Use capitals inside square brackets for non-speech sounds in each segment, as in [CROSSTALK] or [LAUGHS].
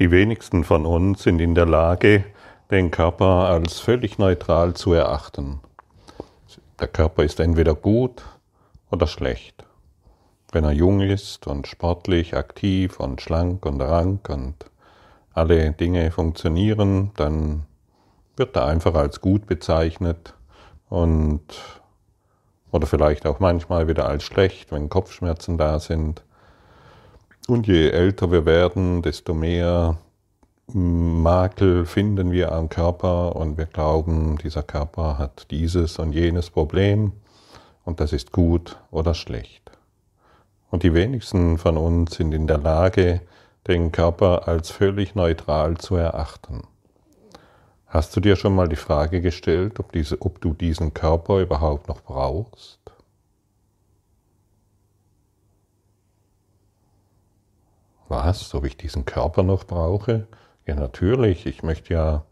Die wenigsten von uns sind in der Lage, den Körper als völlig neutral zu erachten. Der Körper ist entweder gut oder schlecht. Wenn er jung ist und sportlich, aktiv und schlank und rank und alle Dinge funktionieren, dann wird er einfach als gut bezeichnet und oder vielleicht auch manchmal wieder als schlecht, wenn Kopfschmerzen da sind. Und je älter wir werden, desto mehr Makel finden wir am Körper und wir glauben, dieser Körper hat dieses und jenes Problem und das ist gut oder schlecht. Und die wenigsten von uns sind in der Lage, den Körper als völlig neutral zu erachten. Hast du dir schon mal die Frage gestellt, ob, diese, ob du diesen Körper überhaupt noch brauchst? Was, ob ich diesen Körper noch brauche? Ja, natürlich, ich möchte ja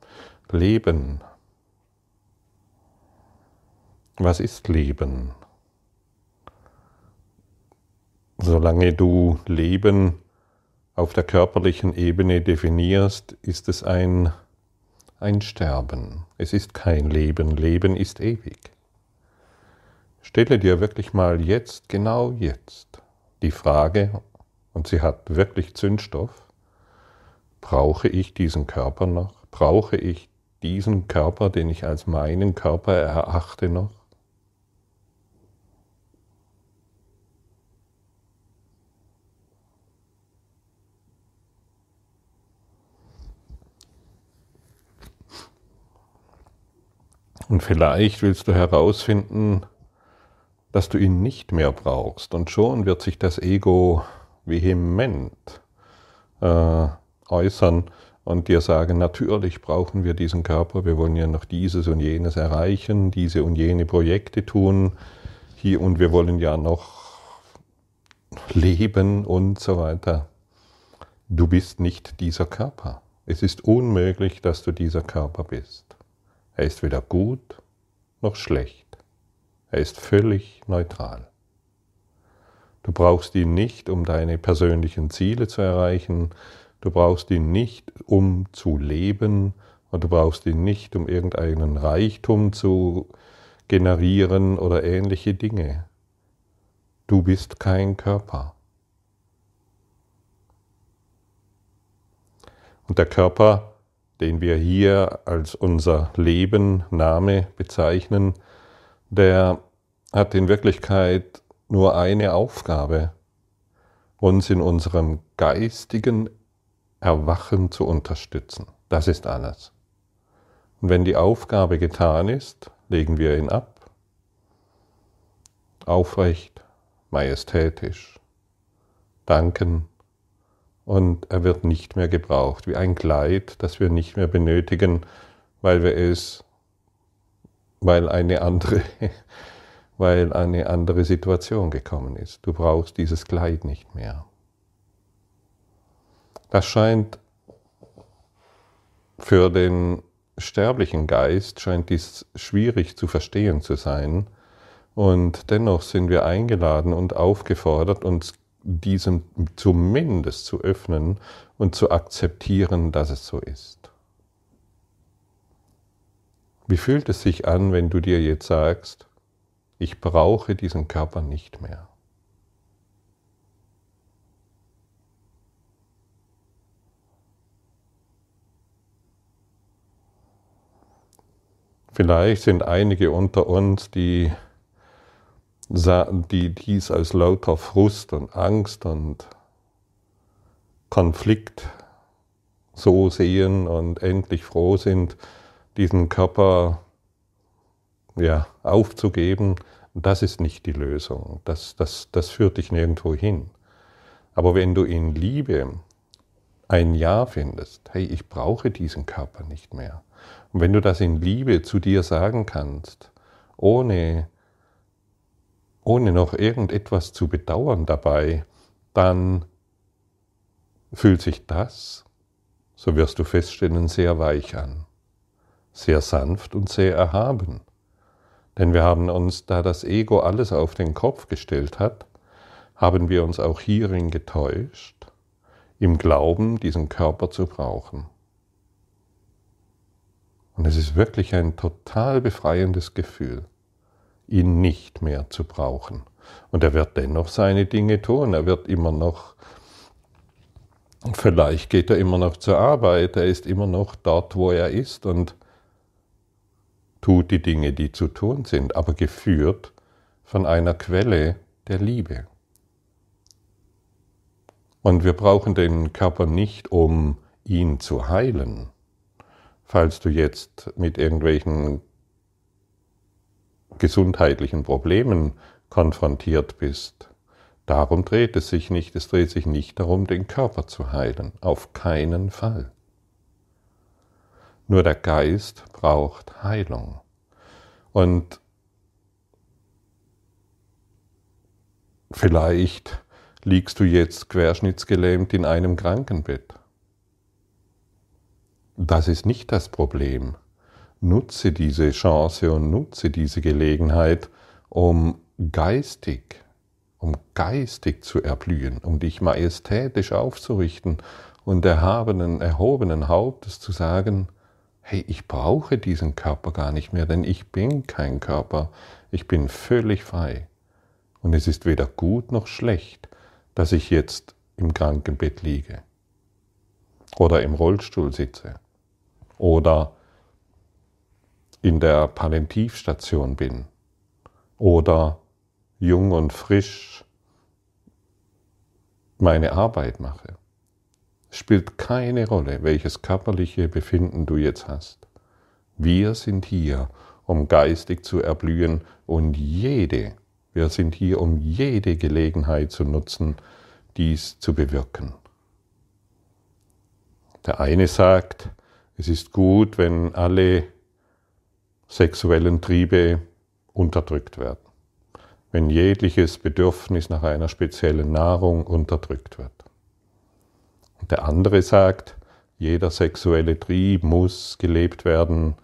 leben. Was ist Leben? Solange du Leben auf der körperlichen Ebene definierst, ist es ein, ein Sterben. Es ist kein Leben. Leben ist ewig. Stelle dir wirklich mal jetzt, genau jetzt, die Frage, und sie hat wirklich Zündstoff, brauche ich diesen Körper noch? Brauche ich diesen Körper, den ich als meinen Körper erachte noch? Und vielleicht willst du herausfinden, dass du ihn nicht mehr brauchst. Und schon wird sich das Ego vehement äh, äußern und dir sagen, natürlich brauchen wir diesen Körper, wir wollen ja noch dieses und jenes erreichen, diese und jene Projekte tun, hier und wir wollen ja noch leben und so weiter. Du bist nicht dieser Körper. Es ist unmöglich, dass du dieser Körper bist. Er ist weder gut noch schlecht. Er ist völlig neutral. Du brauchst ihn nicht, um deine persönlichen Ziele zu erreichen. Du brauchst ihn nicht, um zu leben. Und du brauchst ihn nicht, um irgendeinen Reichtum zu generieren oder ähnliche Dinge. Du bist kein Körper. Und der Körper, den wir hier als unser Leben, Name bezeichnen, der hat in Wirklichkeit nur eine Aufgabe, uns in unserem geistigen Erwachen zu unterstützen. Das ist alles. Und wenn die Aufgabe getan ist, legen wir ihn ab. Aufrecht, majestätisch, danken und er wird nicht mehr gebraucht, wie ein Kleid, das wir nicht mehr benötigen, weil wir es, weil eine andere weil eine andere Situation gekommen ist. Du brauchst dieses Kleid nicht mehr. Das scheint für den sterblichen Geist scheint dies schwierig zu verstehen zu sein. Und dennoch sind wir eingeladen und aufgefordert, uns diesem zumindest zu öffnen und zu akzeptieren, dass es so ist. Wie fühlt es sich an, wenn du dir jetzt sagst, ich brauche diesen Körper nicht mehr. Vielleicht sind einige unter uns, die, die dies als lauter Frust und Angst und Konflikt so sehen und endlich froh sind, diesen Körper ja, aufzugeben, das ist nicht die Lösung. Das, das, das führt dich nirgendwo hin. Aber wenn du in Liebe ein Ja findest, hey, ich brauche diesen Körper nicht mehr. Und wenn du das in Liebe zu dir sagen kannst, ohne, ohne noch irgendetwas zu bedauern dabei, dann fühlt sich das, so wirst du feststellen, sehr weich an, sehr sanft und sehr erhaben. Denn wir haben uns, da das Ego alles auf den Kopf gestellt hat, haben wir uns auch hierin getäuscht, im Glauben, diesen Körper zu brauchen. Und es ist wirklich ein total befreiendes Gefühl, ihn nicht mehr zu brauchen. Und er wird dennoch seine Dinge tun, er wird immer noch, vielleicht geht er immer noch zur Arbeit, er ist immer noch dort, wo er ist und tut die Dinge, die zu tun sind, aber geführt von einer Quelle der Liebe. Und wir brauchen den Körper nicht, um ihn zu heilen. Falls du jetzt mit irgendwelchen gesundheitlichen Problemen konfrontiert bist, darum dreht es sich nicht. Es dreht sich nicht darum, den Körper zu heilen. Auf keinen Fall. Nur der Geist braucht Heilung. Und vielleicht liegst du jetzt querschnittsgelähmt in einem Krankenbett. Das ist nicht das Problem. Nutze diese Chance und nutze diese Gelegenheit, um geistig, um geistig zu erblühen, um dich majestätisch aufzurichten und erhabenen, erhobenen Hauptes zu sagen, hey, ich brauche diesen Körper gar nicht mehr, denn ich bin kein Körper, ich bin völlig frei. Und es ist weder gut noch schlecht, dass ich jetzt im Krankenbett liege oder im Rollstuhl sitze oder in der Palentivstation bin oder jung und frisch meine Arbeit mache. Spielt keine Rolle, welches körperliche Befinden du jetzt hast. Wir sind hier, um geistig zu erblühen und jede wir sind hier, um jede Gelegenheit zu nutzen, dies zu bewirken. Der eine sagt, es ist gut, wenn alle sexuellen Triebe unterdrückt werden, wenn jegliches Bedürfnis nach einer speziellen Nahrung unterdrückt wird. Der andere sagt, jeder sexuelle Trieb muss gelebt werden,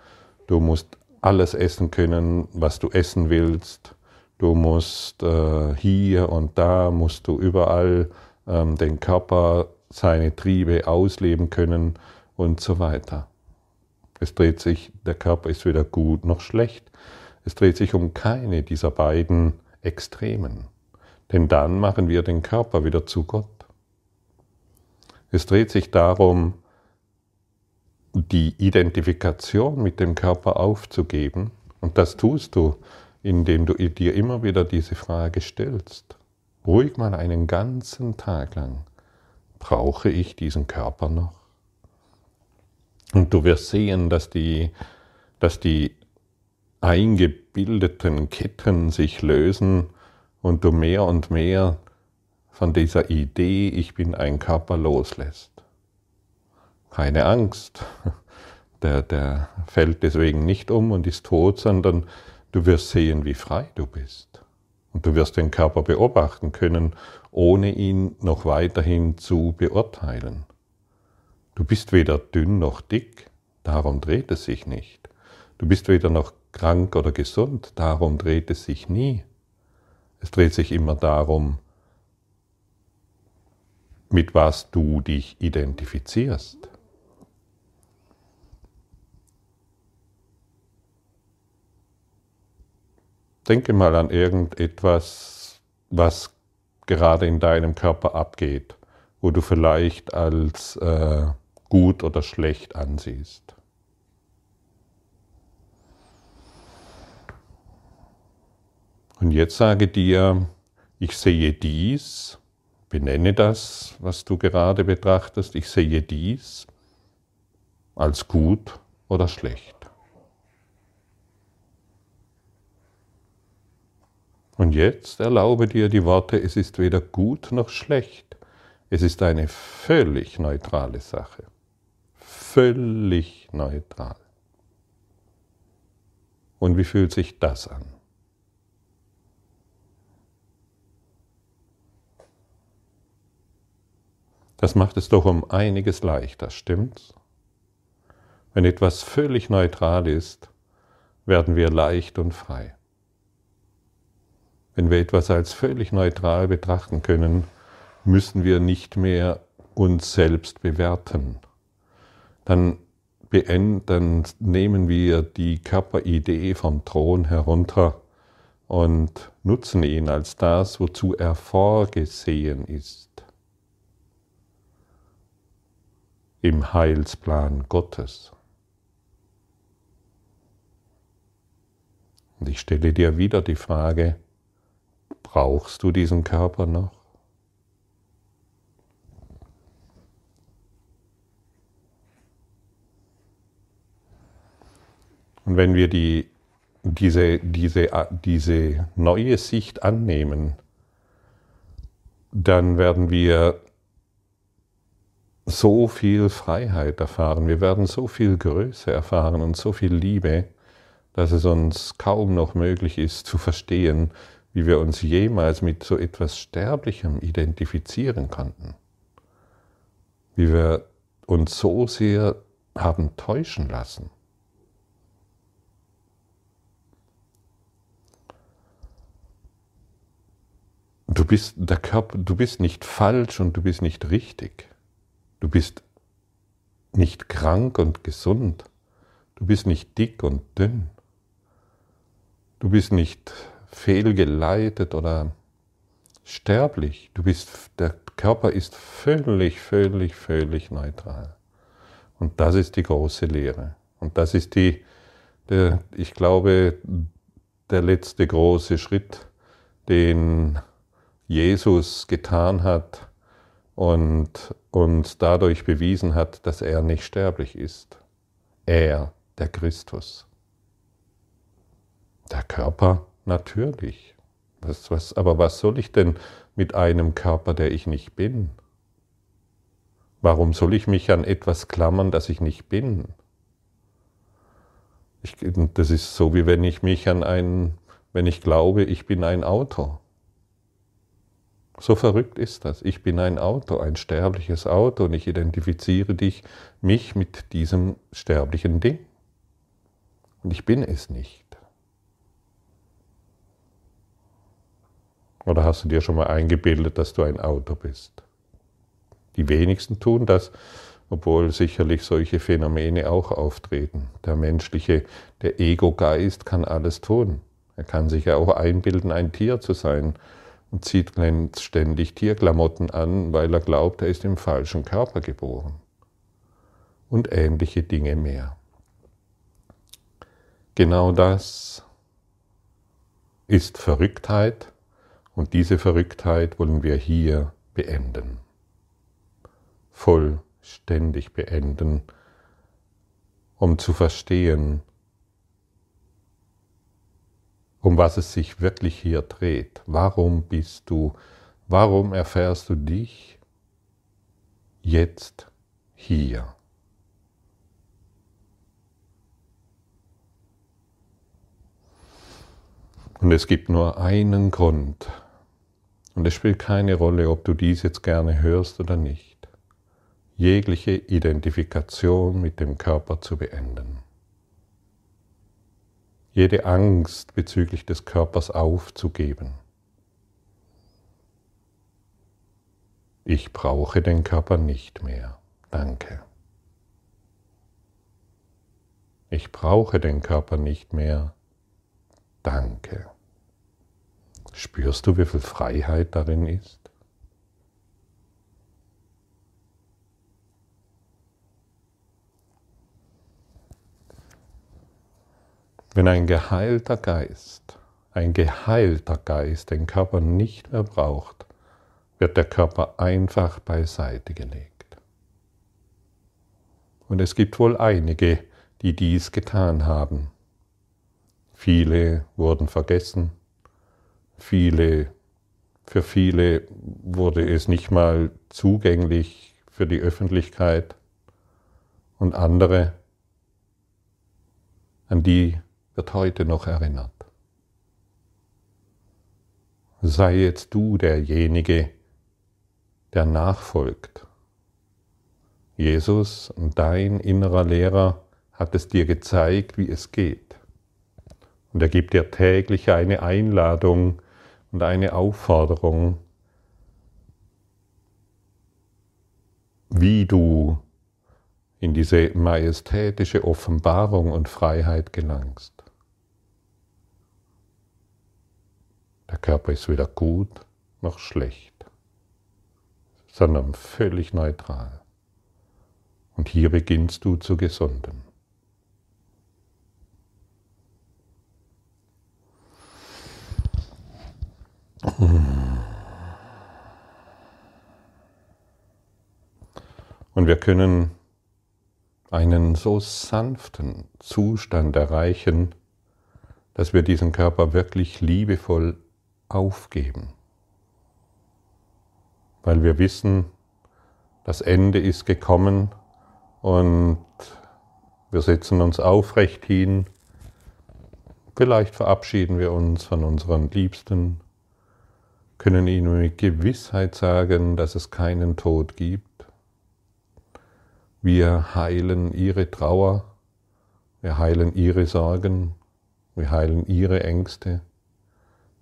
du musst alles essen können, was du essen willst, Du musst äh, hier und da, musst du überall ähm, den Körper, seine Triebe ausleben können und so weiter. Es dreht sich, der Körper ist weder gut noch schlecht. Es dreht sich um keine dieser beiden Extremen. Denn dann machen wir den Körper wieder zu Gott. Es dreht sich darum, die Identifikation mit dem Körper aufzugeben. Und das tust du, indem du dir immer wieder diese Frage stellst. Ruhig mal einen ganzen Tag lang. Brauche ich diesen Körper noch? Und du wirst sehen, dass die, dass die eingebildeten Ketten sich lösen und du mehr und mehr von dieser Idee, ich bin ein Körper, loslässt. Keine Angst, [LAUGHS] der, der fällt deswegen nicht um und ist tot, sondern Du wirst sehen, wie frei du bist. Und du wirst den Körper beobachten können, ohne ihn noch weiterhin zu beurteilen. Du bist weder dünn noch dick, darum dreht es sich nicht. Du bist weder noch krank oder gesund, darum dreht es sich nie. Es dreht sich immer darum, mit was du dich identifizierst. Denke mal an irgendetwas, was gerade in deinem Körper abgeht, wo du vielleicht als äh, gut oder schlecht ansiehst. Und jetzt sage dir, ich sehe dies, benenne das, was du gerade betrachtest, ich sehe dies als gut oder schlecht. Und jetzt erlaube dir die Worte, es ist weder gut noch schlecht. Es ist eine völlig neutrale Sache. Völlig neutral. Und wie fühlt sich das an? Das macht es doch um einiges leichter, stimmt's? Wenn etwas völlig neutral ist, werden wir leicht und frei. Wenn wir etwas als völlig neutral betrachten können, müssen wir nicht mehr uns selbst bewerten, dann, dann nehmen wir die Körperidee vom Thron herunter und nutzen ihn als das, wozu er vorgesehen ist. Im Heilsplan Gottes. Und ich stelle dir wieder die Frage, brauchst du diesen Körper noch? Und wenn wir die, diese, diese, diese neue Sicht annehmen, dann werden wir so viel Freiheit erfahren, wir werden so viel Größe erfahren und so viel Liebe, dass es uns kaum noch möglich ist zu verstehen, wie wir uns jemals mit so etwas Sterblichem identifizieren konnten. Wie wir uns so sehr haben täuschen lassen. Du bist der Körper, du bist nicht falsch und du bist nicht richtig. Du bist nicht krank und gesund. Du bist nicht dick und dünn. Du bist nicht fehlgeleitet oder sterblich. Du bist, der Körper ist völlig, völlig, völlig neutral. Und das ist die große Lehre. Und das ist die, der, ich glaube, der letzte große Schritt, den Jesus getan hat und uns dadurch bewiesen hat, dass er nicht sterblich ist. Er, der Christus. Der Körper natürlich. Was, was, aber was soll ich denn mit einem Körper, der ich nicht bin? Warum soll ich mich an etwas klammern, das ich nicht bin? Ich, das ist so, wie wenn ich mich an ein, wenn ich glaube, ich bin ein Auto. So verrückt ist das. Ich bin ein Auto, ein sterbliches Auto und ich identifiziere dich, mich mit diesem sterblichen Ding. Und ich bin es nicht. Oder hast du dir schon mal eingebildet, dass du ein Auto bist? Die wenigsten tun das, obwohl sicherlich solche Phänomene auch auftreten. Der menschliche, der Ego-Geist kann alles tun. Er kann sich ja auch einbilden, ein Tier zu sein und zieht ständig Tierklamotten an, weil er glaubt, er ist im falschen Körper geboren. Und ähnliche Dinge mehr. Genau das ist Verrücktheit und diese Verrücktheit wollen wir hier beenden. Vollständig beenden, um zu verstehen, um was es sich wirklich hier dreht. Warum bist du, warum erfährst du dich jetzt hier? Und es gibt nur einen Grund. Und es spielt keine Rolle, ob du dies jetzt gerne hörst oder nicht. Jegliche Identifikation mit dem Körper zu beenden jede Angst bezüglich des Körpers aufzugeben. Ich brauche den Körper nicht mehr. Danke. Ich brauche den Körper nicht mehr. Danke. Spürst du, wie viel Freiheit darin ist? Wenn ein geheilter Geist, ein geheilter Geist den Körper nicht mehr braucht, wird der Körper einfach beiseite gelegt. Und es gibt wohl einige, die dies getan haben. Viele wurden vergessen, viele, für viele wurde es nicht mal zugänglich für die Öffentlichkeit und andere, an die wird heute noch erinnert. Sei jetzt du derjenige, der nachfolgt. Jesus, dein innerer Lehrer, hat es dir gezeigt, wie es geht. Und er gibt dir täglich eine Einladung und eine Aufforderung, wie du in diese majestätische Offenbarung und Freiheit gelangst. Der Körper ist weder gut noch schlecht, sondern völlig neutral. Und hier beginnst du zu gesunden. Und wir können einen so sanften Zustand erreichen, dass wir diesen Körper wirklich liebevoll aufgeben, weil wir wissen, das Ende ist gekommen und wir setzen uns aufrecht hin, vielleicht verabschieden wir uns von unseren Liebsten, können ihnen mit Gewissheit sagen, dass es keinen Tod gibt, wir heilen ihre Trauer, wir heilen ihre Sorgen, wir heilen ihre Ängste,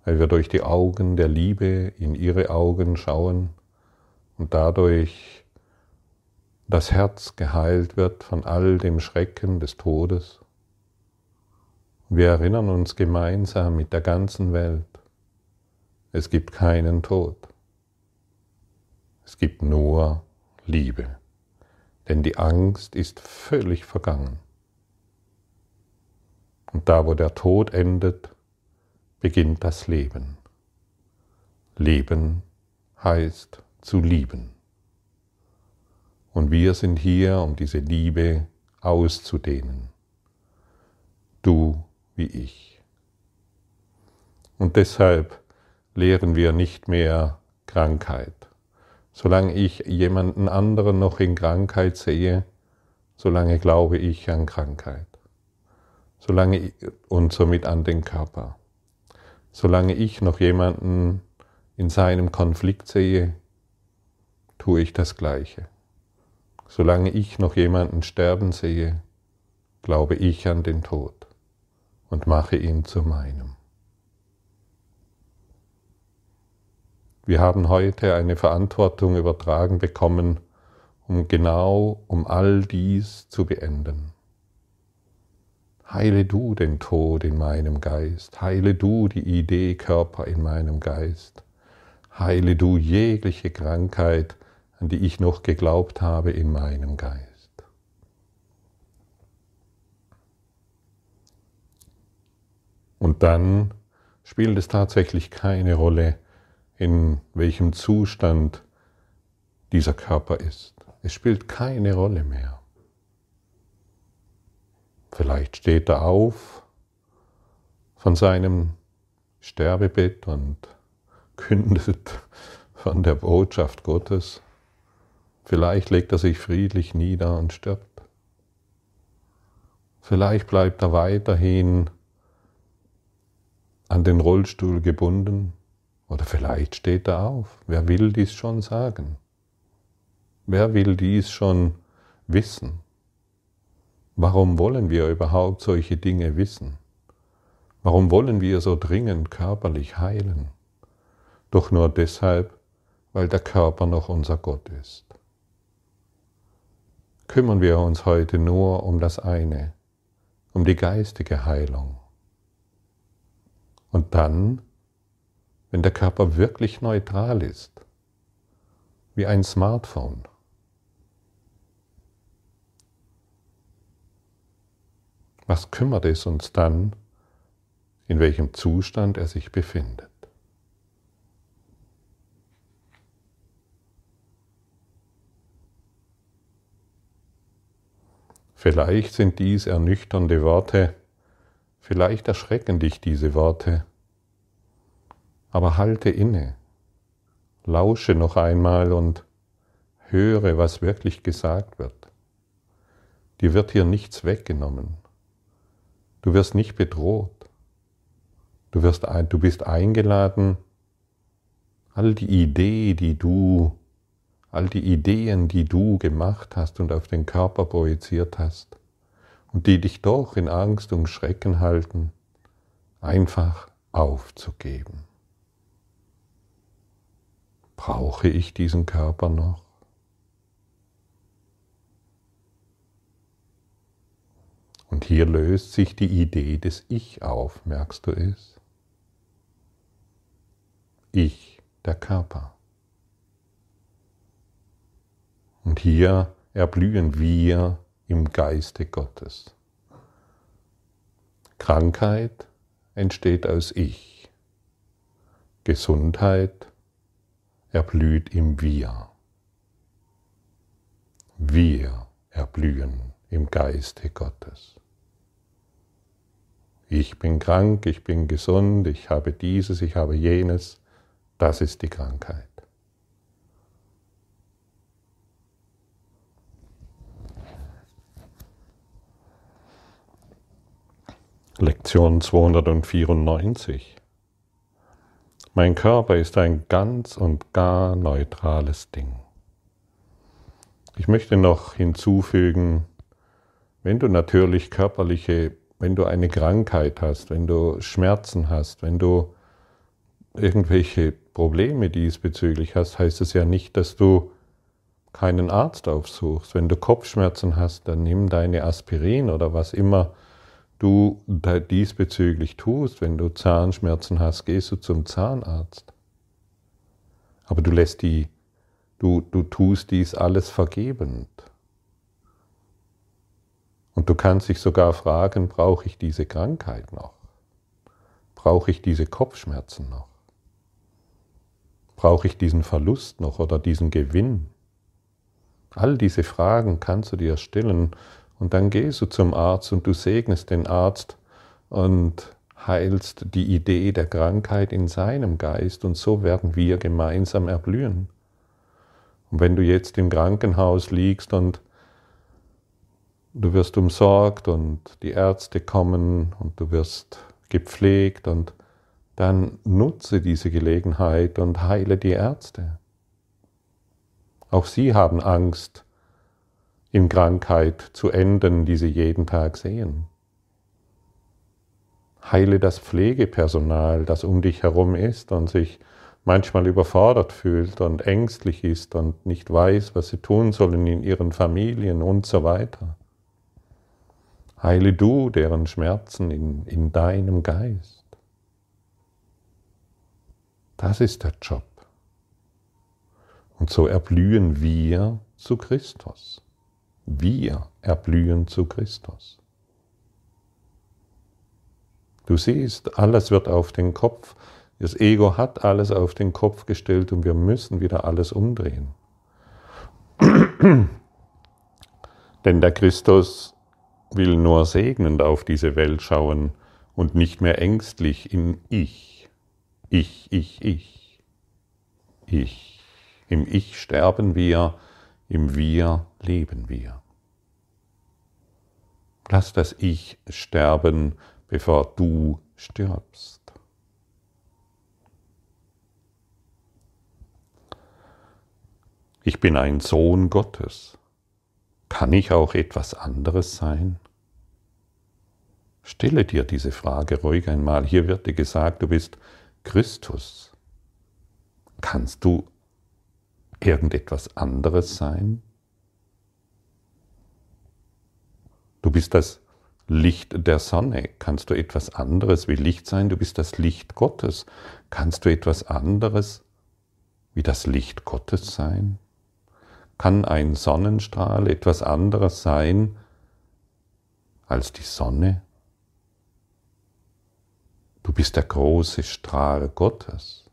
weil wir durch die Augen der Liebe in ihre Augen schauen und dadurch das Herz geheilt wird von all dem Schrecken des Todes. Wir erinnern uns gemeinsam mit der ganzen Welt, es gibt keinen Tod, es gibt nur Liebe denn die Angst ist völlig vergangen. Und da, wo der Tod endet, beginnt das Leben. Leben heißt zu lieben. Und wir sind hier, um diese Liebe auszudehnen. Du wie ich. Und deshalb lehren wir nicht mehr Krankheit. Solange ich jemanden anderen noch in Krankheit sehe, solange glaube ich an Krankheit. Solange und somit an den Körper. Solange ich noch jemanden in seinem Konflikt sehe, tue ich das Gleiche. Solange ich noch jemanden sterben sehe, glaube ich an den Tod und mache ihn zu meinem. Wir haben heute eine Verantwortung übertragen bekommen, um genau um all dies zu beenden. Heile du den Tod in meinem Geist, heile du die Idee Körper in meinem Geist, heile du jegliche Krankheit, an die ich noch geglaubt habe in meinem Geist. Und dann spielt es tatsächlich keine Rolle, in welchem Zustand dieser Körper ist. Es spielt keine Rolle mehr. Vielleicht steht er auf von seinem Sterbebett und [LAUGHS] kündet von der Botschaft Gottes. Vielleicht legt er sich friedlich nieder und stirbt. Vielleicht bleibt er weiterhin an den Rollstuhl gebunden oder vielleicht steht er auf. Wer will dies schon sagen? Wer will dies schon wissen? Warum wollen wir überhaupt solche Dinge wissen? Warum wollen wir so dringend körperlich heilen? Doch nur deshalb, weil der Körper noch unser Gott ist. Kümmern wir uns heute nur um das eine, um die geistige Heilung. Und dann wenn der Körper wirklich neutral ist, wie ein Smartphone. Was kümmert es uns dann, in welchem Zustand er sich befindet? Vielleicht sind dies ernüchternde Worte, vielleicht erschrecken dich diese Worte, aber halte inne, lausche noch einmal und höre, was wirklich gesagt wird. Dir wird hier nichts weggenommen. Du wirst nicht bedroht. Du, wirst, du bist eingeladen, all die Idee, die du, all die Ideen, die du gemacht hast und auf den Körper projiziert hast und die dich doch in Angst und Schrecken halten, einfach aufzugeben. Brauche ich diesen Körper noch? Und hier löst sich die Idee des Ich auf, merkst du es? Ich, der Körper. Und hier erblühen wir im Geiste Gottes. Krankheit entsteht aus Ich. Gesundheit erblüht im Wir. Wir erblühen im Geiste Gottes. Ich bin krank, ich bin gesund, ich habe dieses, ich habe jenes, das ist die Krankheit. Lektion 294. Mein Körper ist ein ganz und gar neutrales Ding. Ich möchte noch hinzufügen, wenn du natürlich körperliche, wenn du eine Krankheit hast, wenn du Schmerzen hast, wenn du irgendwelche Probleme diesbezüglich hast, heißt es ja nicht, dass du keinen Arzt aufsuchst. Wenn du Kopfschmerzen hast, dann nimm deine Aspirin oder was immer du diesbezüglich tust. Wenn du Zahnschmerzen hast, gehst du zum Zahnarzt. Aber du lässt die, du, du tust dies alles vergebend. Und du kannst dich sogar fragen, brauche ich diese Krankheit noch? Brauche ich diese Kopfschmerzen noch? Brauche ich diesen Verlust noch oder diesen Gewinn? All diese Fragen kannst du dir stellen und dann gehst du zum Arzt und du segnest den Arzt und heilst die Idee der Krankheit in seinem Geist und so werden wir gemeinsam erblühen. Und wenn du jetzt im Krankenhaus liegst und du wirst umsorgt und die Ärzte kommen und du wirst gepflegt und dann nutze diese Gelegenheit und heile die Ärzte. Auch sie haben Angst, in Krankheit zu enden, die sie jeden Tag sehen. Heile das Pflegepersonal, das um dich herum ist und sich manchmal überfordert fühlt und ängstlich ist und nicht weiß, was sie tun sollen in ihren Familien und so weiter. Heile du deren Schmerzen in, in deinem Geist. Das ist der Job. Und so erblühen wir zu Christus. Wir erblühen zu Christus. Du siehst, alles wird auf den Kopf. Das Ego hat alles auf den Kopf gestellt und wir müssen wieder alles umdrehen. [CLEARS THROAT] Denn der Christus will nur segnend auf diese Welt schauen und nicht mehr ängstlich in Ich. Ich, ich, ich. Ich. Im Ich sterben wir, im Wir leben wir. Lass das Ich sterben, bevor du stirbst. Ich bin ein Sohn Gottes. Kann ich auch etwas anderes sein? Stelle dir diese Frage ruhig einmal. Hier wird dir gesagt, du bist Christus. Kannst du irgendetwas anderes sein? Du bist das Licht der Sonne. Kannst du etwas anderes wie Licht sein? Du bist das Licht Gottes. Kannst du etwas anderes wie das Licht Gottes sein? Kann ein Sonnenstrahl etwas anderes sein als die Sonne? Du bist der große Strahl Gottes.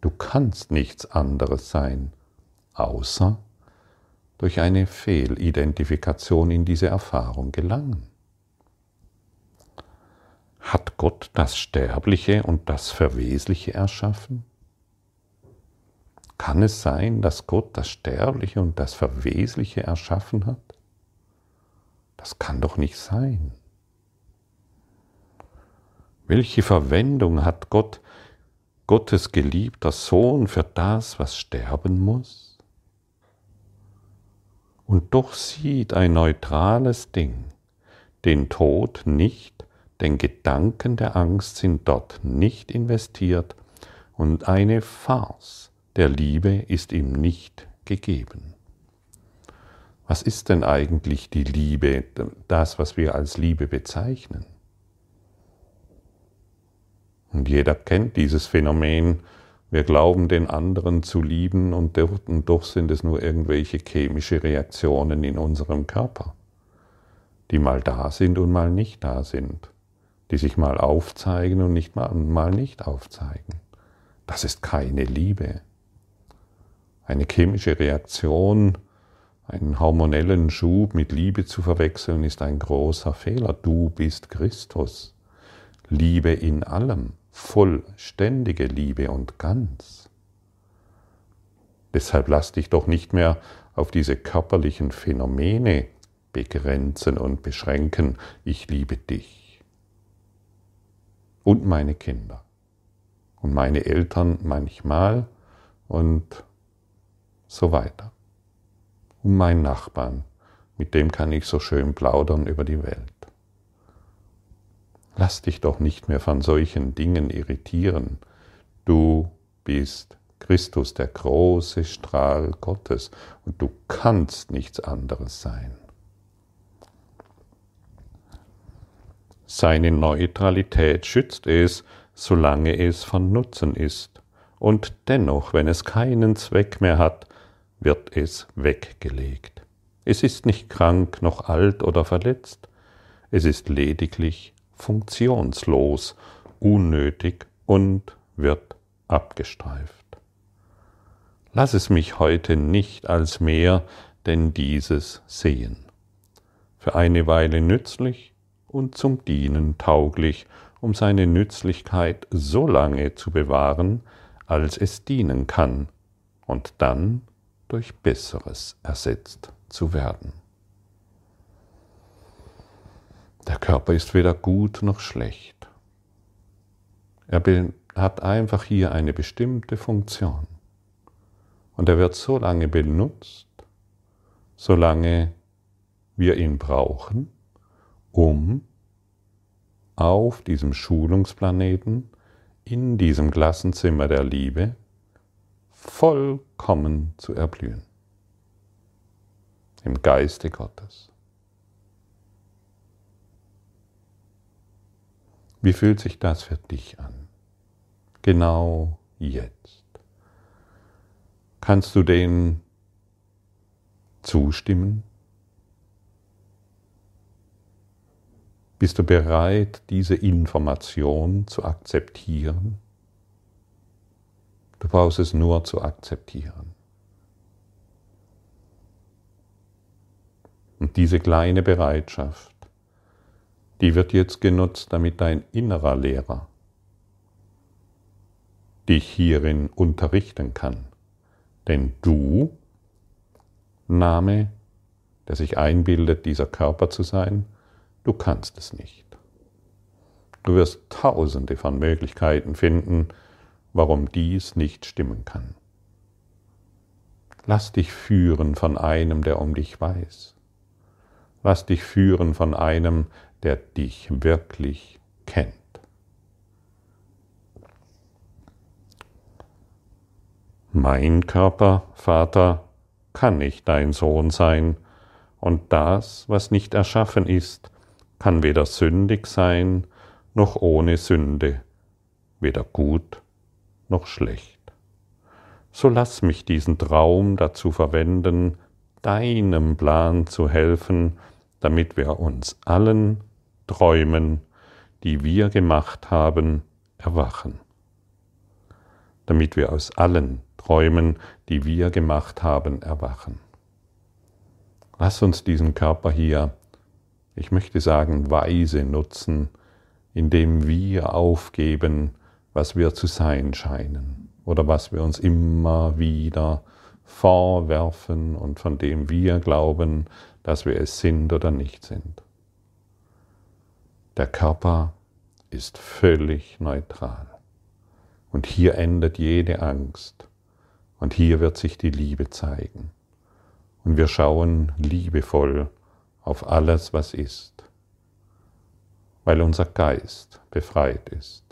Du kannst nichts anderes sein, außer durch eine Fehlidentifikation in diese Erfahrung gelangen. Hat Gott das Sterbliche und das Verwesliche erschaffen? Kann es sein, dass Gott das Sterbliche und das Verwesliche erschaffen hat? Das kann doch nicht sein. Welche Verwendung hat Gott Gottes geliebter Sohn für das, was sterben muss? Und doch sieht ein neutrales Ding den Tod nicht, denn Gedanken der Angst sind dort nicht investiert und eine Farce der Liebe ist ihm nicht gegeben. Was ist denn eigentlich die Liebe, das, was wir als Liebe bezeichnen? Und jeder kennt dieses Phänomen, wir glauben den anderen zu lieben und doch sind es nur irgendwelche chemische Reaktionen in unserem Körper, die mal da sind und mal nicht da sind, die sich mal aufzeigen und nicht mal, mal nicht aufzeigen. Das ist keine Liebe. Eine chemische Reaktion, einen hormonellen Schub mit Liebe zu verwechseln, ist ein großer Fehler. Du bist Christus. Liebe in allem vollständige Liebe und ganz. Deshalb lass dich doch nicht mehr auf diese körperlichen Phänomene begrenzen und beschränken. Ich liebe dich und meine Kinder und meine Eltern manchmal und so weiter. Und meinen Nachbarn, mit dem kann ich so schön plaudern über die Welt. Lass dich doch nicht mehr von solchen Dingen irritieren. Du bist Christus, der große Strahl Gottes, und du kannst nichts anderes sein. Seine Neutralität schützt es, solange es von Nutzen ist, und dennoch, wenn es keinen Zweck mehr hat, wird es weggelegt. Es ist nicht krank noch alt oder verletzt, es ist lediglich funktionslos, unnötig und wird abgestreift. Lass es mich heute nicht als mehr denn dieses sehen. Für eine Weile nützlich und zum Dienen tauglich, um seine Nützlichkeit so lange zu bewahren, als es dienen kann, und dann durch Besseres ersetzt zu werden. Der Körper ist weder gut noch schlecht. Er hat einfach hier eine bestimmte Funktion. Und er wird so lange benutzt, solange wir ihn brauchen, um auf diesem Schulungsplaneten, in diesem Klassenzimmer der Liebe, vollkommen zu erblühen. Im Geiste Gottes. Wie fühlt sich das für dich an? Genau jetzt. Kannst du dem zustimmen? Bist du bereit, diese Information zu akzeptieren? Du brauchst es nur zu akzeptieren. Und diese kleine Bereitschaft die wird jetzt genutzt, damit dein innerer Lehrer dich hierin unterrichten kann. Denn du, Name, der sich einbildet, dieser Körper zu sein, du kannst es nicht. Du wirst tausende von Möglichkeiten finden, warum dies nicht stimmen kann. Lass dich führen von einem, der um dich weiß. Lass dich führen von einem, der dich wirklich kennt. Mein Körper, Vater, kann nicht dein Sohn sein, und das, was nicht erschaffen ist, kann weder sündig sein, noch ohne Sünde, weder gut noch schlecht. So lass mich diesen Traum dazu verwenden, deinem Plan zu helfen, damit wir uns allen Träumen, die wir gemacht haben, erwachen, damit wir aus allen Träumen, die wir gemacht haben, erwachen. Lass uns diesen Körper hier, ich möchte sagen, weise nutzen, indem wir aufgeben, was wir zu sein scheinen oder was wir uns immer wieder vorwerfen und von dem wir glauben, dass wir es sind oder nicht sind. Der Körper ist völlig neutral. Und hier endet jede Angst. Und hier wird sich die Liebe zeigen. Und wir schauen liebevoll auf alles, was ist, weil unser Geist befreit ist.